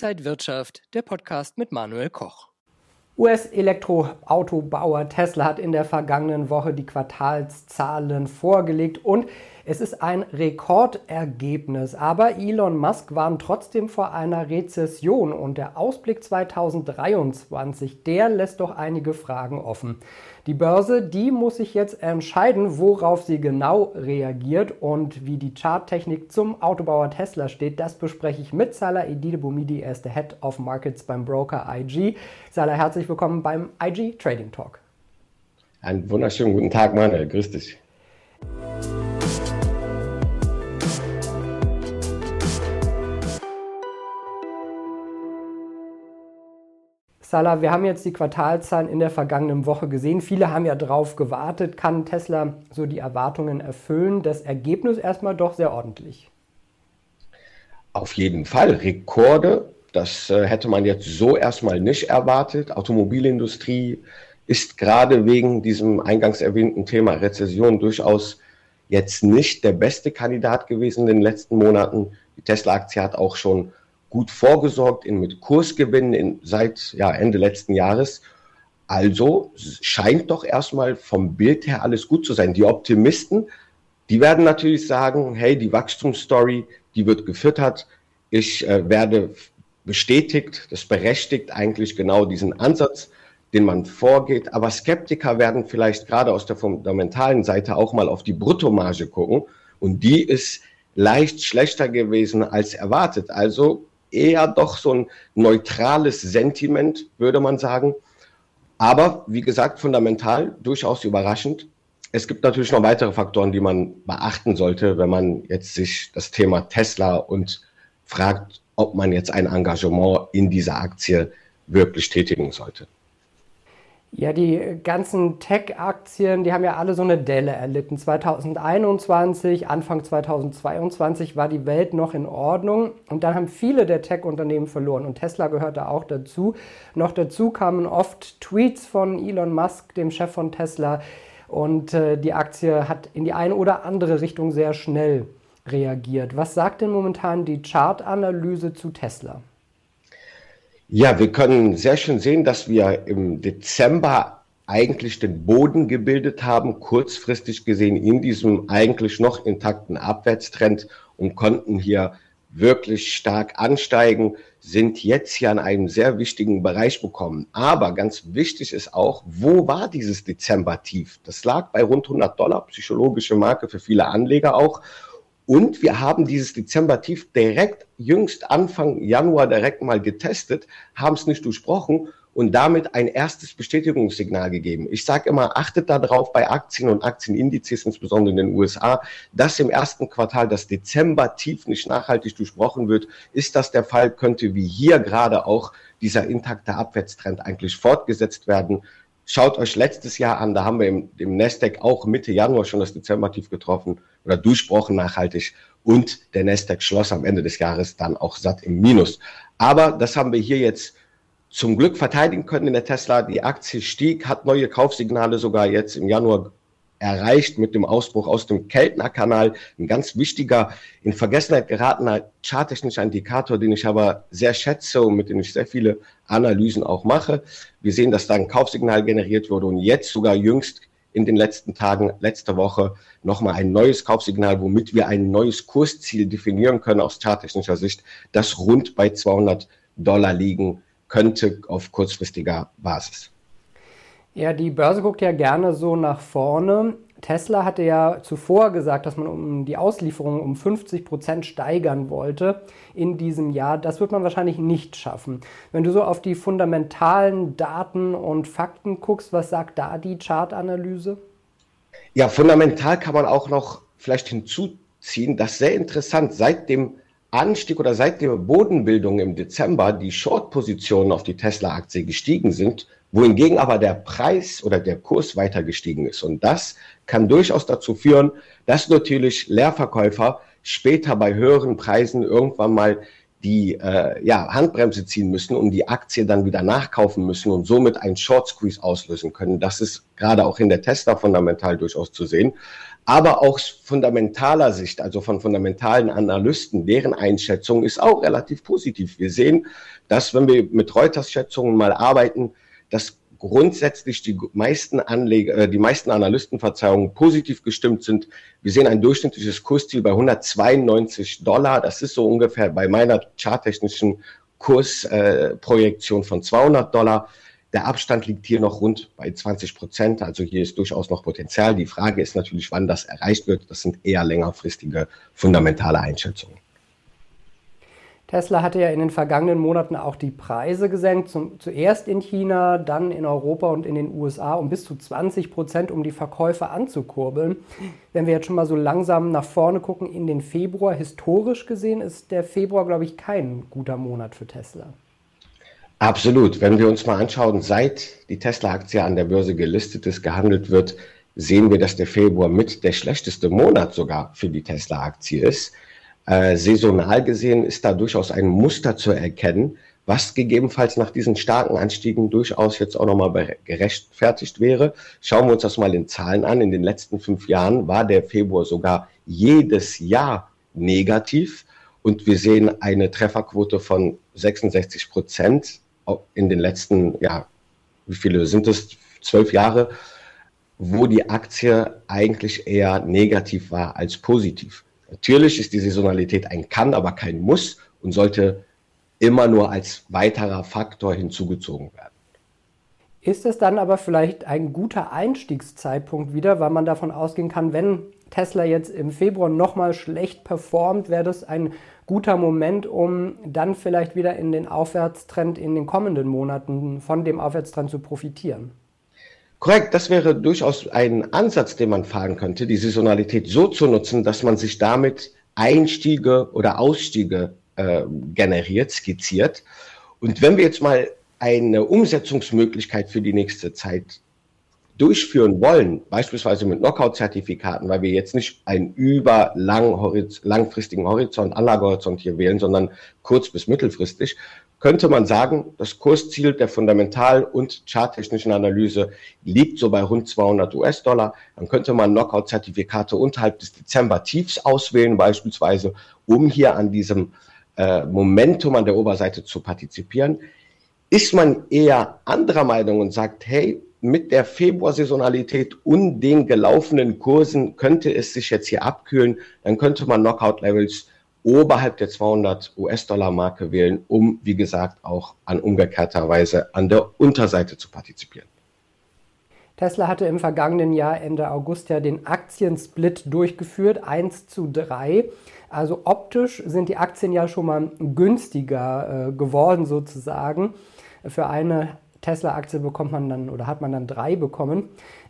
Inside Wirtschaft, der Podcast mit Manuel Koch. US-Elektroautobauer Tesla hat in der vergangenen Woche die Quartalszahlen vorgelegt und es ist ein Rekordergebnis, aber Elon Musk warnt trotzdem vor einer Rezession und der Ausblick 2023, der lässt doch einige Fragen offen. Die Börse, die muss sich jetzt entscheiden, worauf sie genau reagiert und wie die Charttechnik zum Autobauer Tesla steht. Das bespreche ich mit Salah Edide Bumidi, er ist der Head of Markets beim Broker IG. Salah, herzlich willkommen beim IG Trading Talk. Einen wunderschönen guten Tag, Manuel. Grüß dich. Salah, wir haben jetzt die Quartalzahlen in der vergangenen Woche gesehen. Viele haben ja drauf gewartet. Kann Tesla so die Erwartungen erfüllen? Das Ergebnis erstmal doch sehr ordentlich. Auf jeden Fall. Rekorde, das äh, hätte man jetzt so erstmal nicht erwartet. Automobilindustrie ist gerade wegen diesem eingangs erwähnten Thema Rezession durchaus jetzt nicht der beste Kandidat gewesen in den letzten Monaten. Die Tesla-Aktie hat auch schon gut vorgesorgt in, mit Kursgewinnen in, seit ja, Ende letzten Jahres. Also scheint doch erstmal vom Bild her alles gut zu sein. Die Optimisten, die werden natürlich sagen, hey, die Wachstumsstory, die wird gefüttert. Ich äh, werde bestätigt, das berechtigt eigentlich genau diesen Ansatz, den man vorgeht. Aber Skeptiker werden vielleicht gerade aus der fundamentalen Seite auch mal auf die Bruttomarge gucken. Und die ist leicht schlechter gewesen als erwartet. Also eher doch so ein neutrales Sentiment, würde man sagen. Aber wie gesagt, fundamental durchaus überraschend. Es gibt natürlich noch weitere Faktoren, die man beachten sollte, wenn man jetzt sich das Thema Tesla und fragt, ob man jetzt ein Engagement in dieser Aktie wirklich tätigen sollte. Ja, die ganzen Tech-Aktien, die haben ja alle so eine Delle erlitten. 2021, Anfang 2022 war die Welt noch in Ordnung und dann haben viele der Tech-Unternehmen verloren und Tesla gehört da auch dazu. Noch dazu kamen oft Tweets von Elon Musk, dem Chef von Tesla, und äh, die Aktie hat in die eine oder andere Richtung sehr schnell reagiert. Was sagt denn momentan die Chartanalyse zu Tesla? Ja, wir können sehr schön sehen, dass wir im Dezember eigentlich den Boden gebildet haben, kurzfristig gesehen in diesem eigentlich noch intakten Abwärtstrend und konnten hier wirklich stark ansteigen, sind jetzt hier an einem sehr wichtigen Bereich bekommen. Aber ganz wichtig ist auch, wo war dieses Dezember-Tief? Das lag bei rund 100 Dollar, psychologische Marke für viele Anleger auch. Und wir haben dieses Dezember-Tief direkt jüngst Anfang Januar direkt mal getestet, haben es nicht durchbrochen und damit ein erstes Bestätigungssignal gegeben. Ich sage immer, achtet darauf bei Aktien und Aktienindizes, insbesondere in den USA, dass im ersten Quartal das Dezember-Tief nicht nachhaltig durchbrochen wird. Ist das der Fall, könnte wie hier gerade auch dieser intakte Abwärtstrend eigentlich fortgesetzt werden. Schaut euch letztes Jahr an, da haben wir im, im Nasdaq auch Mitte Januar schon das Dezember-Tief getroffen oder durchbrochen nachhaltig und der Nasdaq schloss am Ende des Jahres dann auch satt im Minus. Aber das haben wir hier jetzt zum Glück verteidigen können in der Tesla. Die Aktie stieg, hat neue Kaufsignale sogar jetzt im Januar erreicht mit dem Ausbruch aus dem Keltner-Kanal. Ein ganz wichtiger, in Vergessenheit geratener charttechnischer Indikator, den ich aber sehr schätze und mit dem ich sehr viele Analysen auch mache. Wir sehen, dass da ein Kaufsignal generiert wurde und jetzt sogar jüngst in den letzten Tagen, letzte Woche nochmal ein neues Kaufsignal, womit wir ein neues Kursziel definieren können aus charttechnischer Sicht, das rund bei 200 Dollar liegen könnte auf kurzfristiger Basis. Ja, die Börse guckt ja gerne so nach vorne. Tesla hatte ja zuvor gesagt, dass man um die Auslieferung um 50 Prozent steigern wollte in diesem Jahr. Das wird man wahrscheinlich nicht schaffen. Wenn du so auf die fundamentalen Daten und Fakten guckst, was sagt da die Chartanalyse? Ja, fundamental kann man auch noch vielleicht hinzuziehen, dass sehr interessant seit dem Anstieg oder seit der Bodenbildung im Dezember die Short-Positionen auf die Tesla-Aktie gestiegen sind wohingegen aber der Preis oder der Kurs weiter gestiegen ist. Und das kann durchaus dazu führen, dass natürlich Leerverkäufer später bei höheren Preisen irgendwann mal die äh, ja, Handbremse ziehen müssen und die Aktie dann wieder nachkaufen müssen und somit einen Short Squeeze auslösen können. Das ist gerade auch in der Tesla fundamental durchaus zu sehen. Aber auch fundamentaler Sicht, also von fundamentalen Analysten, deren Einschätzung ist auch relativ positiv. Wir sehen, dass wenn wir mit Reuters Schätzungen mal arbeiten, dass grundsätzlich die meisten Anleger, äh, die meisten Analystenverzeihungen positiv gestimmt sind. Wir sehen ein durchschnittliches Kursziel bei 192 Dollar. Das ist so ungefähr bei meiner charttechnischen Kursprojektion äh, von 200 Dollar. Der Abstand liegt hier noch rund bei 20 Prozent. Also hier ist durchaus noch Potenzial. Die Frage ist natürlich, wann das erreicht wird. Das sind eher längerfristige fundamentale Einschätzungen. Tesla hatte ja in den vergangenen Monaten auch die Preise gesenkt, zum, zuerst in China, dann in Europa und in den USA um bis zu 20 Prozent, um die Verkäufe anzukurbeln. Wenn wir jetzt schon mal so langsam nach vorne gucken in den Februar, historisch gesehen ist der Februar, glaube ich, kein guter Monat für Tesla. Absolut. Wenn wir uns mal anschauen, seit die Tesla-Aktie an der Börse gelistet ist, gehandelt wird, sehen wir, dass der Februar mit der schlechteste Monat sogar für die Tesla-Aktie ist. Äh, saisonal gesehen ist da durchaus ein Muster zu erkennen, was gegebenenfalls nach diesen starken Anstiegen durchaus jetzt auch nochmal gerechtfertigt wäre. Schauen wir uns das mal in Zahlen an. In den letzten fünf Jahren war der Februar sogar jedes Jahr negativ und wir sehen eine Trefferquote von 66 Prozent in den letzten, ja, wie viele sind es? Zwölf Jahre, wo die Aktie eigentlich eher negativ war als positiv. Natürlich ist die Saisonalität ein Kann, aber kein Muss und sollte immer nur als weiterer Faktor hinzugezogen werden. Ist es dann aber vielleicht ein guter Einstiegszeitpunkt wieder, weil man davon ausgehen kann, wenn Tesla jetzt im Februar nochmal schlecht performt, wäre das ein guter Moment, um dann vielleicht wieder in den Aufwärtstrend in den kommenden Monaten von dem Aufwärtstrend zu profitieren. Korrekt, das wäre durchaus ein Ansatz, den man fahren könnte, die Saisonalität so zu nutzen, dass man sich damit Einstiege oder Ausstiege äh, generiert, skizziert. Und wenn wir jetzt mal eine Umsetzungsmöglichkeit für die nächste Zeit durchführen wollen, beispielsweise mit Knockout-Zertifikaten, weil wir jetzt nicht einen über lang horiz langfristigen Horizont, Anlagehorizont hier wählen, sondern kurz- bis mittelfristig, könnte man sagen, das Kursziel der fundamental- und charttechnischen Analyse liegt so bei rund 200 US-Dollar. Dann könnte man Knockout-Zertifikate unterhalb des Dezember-Tiefs auswählen, beispielsweise, um hier an diesem äh, Momentum an der Oberseite zu partizipieren. Ist man eher anderer Meinung und sagt, hey, mit der Februarsaisonalität und den gelaufenen Kursen könnte es sich jetzt hier abkühlen, dann könnte man Knockout-Levels oberhalb der 200 US-Dollar-Marke wählen, um, wie gesagt, auch an umgekehrter Weise an der Unterseite zu partizipieren. Tesla hatte im vergangenen Jahr Ende August ja den Aktiensplit durchgeführt, 1 zu 3. Also optisch sind die Aktien ja schon mal günstiger äh, geworden sozusagen. Für eine Tesla-Aktie bekommt man dann oder hat man dann drei bekommen.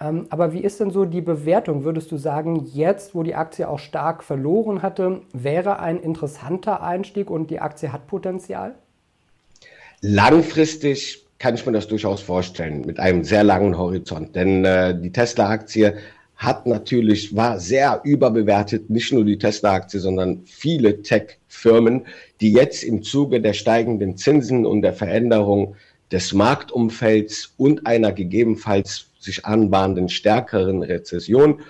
Ähm, aber wie ist denn so die Bewertung? Würdest du sagen, jetzt, wo die Aktie auch stark verloren hatte, wäre ein interessanter Einstieg und die Aktie hat Potenzial? Langfristig kann ich mir das durchaus vorstellen, mit einem sehr langen Horizont. Denn äh, die Tesla-Aktie hat natürlich, war sehr überbewertet, nicht nur die Tesla-Aktie, sondern viele Tech-Firmen, die jetzt im Zuge der steigenden Zinsen und der Veränderung des Marktumfelds und einer gegebenenfalls sich anbahnenden stärkeren Rezession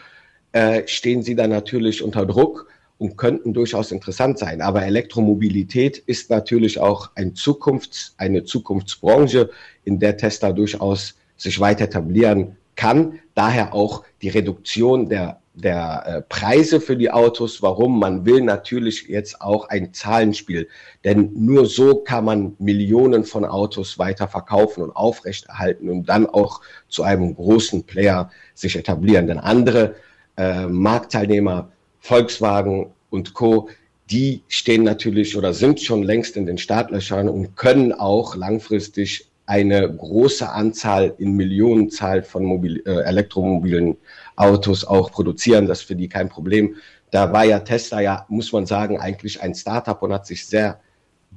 äh, stehen sie dann natürlich unter Druck und könnten durchaus interessant sein. Aber Elektromobilität ist natürlich auch ein Zukunfts-, eine Zukunftsbranche, in der Tesla durchaus sich weiter etablieren kann. Daher auch die Reduktion der der äh, Preise für die Autos. Warum? Man will natürlich jetzt auch ein Zahlenspiel, denn nur so kann man Millionen von Autos weiter verkaufen und aufrechterhalten und dann auch zu einem großen Player sich etablieren. Denn andere äh, Marktteilnehmer, Volkswagen und Co., die stehen natürlich oder sind schon längst in den Startlöchern und können auch langfristig eine große Anzahl in Millionenzahl von Mobil äh, Elektromobilen Autos auch produzieren. Das ist für die kein Problem. Da war ja Tesla ja, muss man sagen, eigentlich ein Startup und hat sich sehr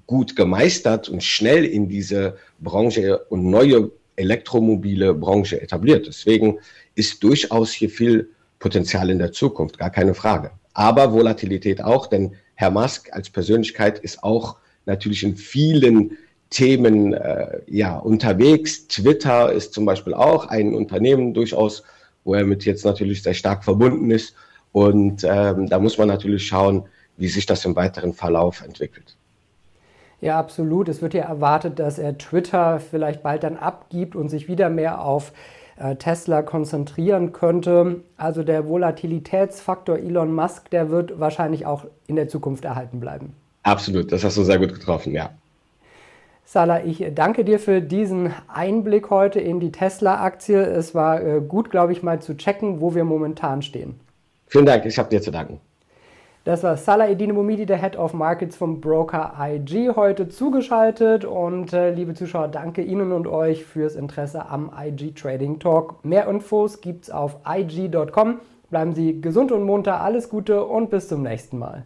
gut gemeistert und schnell in diese Branche und neue elektromobile Branche etabliert. Deswegen ist durchaus hier viel Potenzial in der Zukunft, gar keine Frage. Aber Volatilität auch, denn Herr Musk als Persönlichkeit ist auch natürlich in vielen Themen äh, ja unterwegs. Twitter ist zum Beispiel auch ein Unternehmen durchaus wo er mit jetzt natürlich sehr stark verbunden ist. Und ähm, da muss man natürlich schauen, wie sich das im weiteren Verlauf entwickelt. Ja, absolut. Es wird ja erwartet, dass er Twitter vielleicht bald dann abgibt und sich wieder mehr auf äh, Tesla konzentrieren könnte. Also der Volatilitätsfaktor Elon Musk, der wird wahrscheinlich auch in der Zukunft erhalten bleiben. Absolut, das hast du sehr gut getroffen, ja. Salah, ich danke dir für diesen Einblick heute in die Tesla-Aktie. Es war äh, gut, glaube ich, mal zu checken, wo wir momentan stehen. Vielen Dank, ich habe dir zu danken. Das war Salah Edine Momidi, der Head of Markets vom Broker IG, heute zugeschaltet. Und äh, liebe Zuschauer, danke Ihnen und euch fürs Interesse am IG Trading Talk. Mehr Infos gibt's auf IG.com. Bleiben Sie gesund und munter, alles Gute und bis zum nächsten Mal.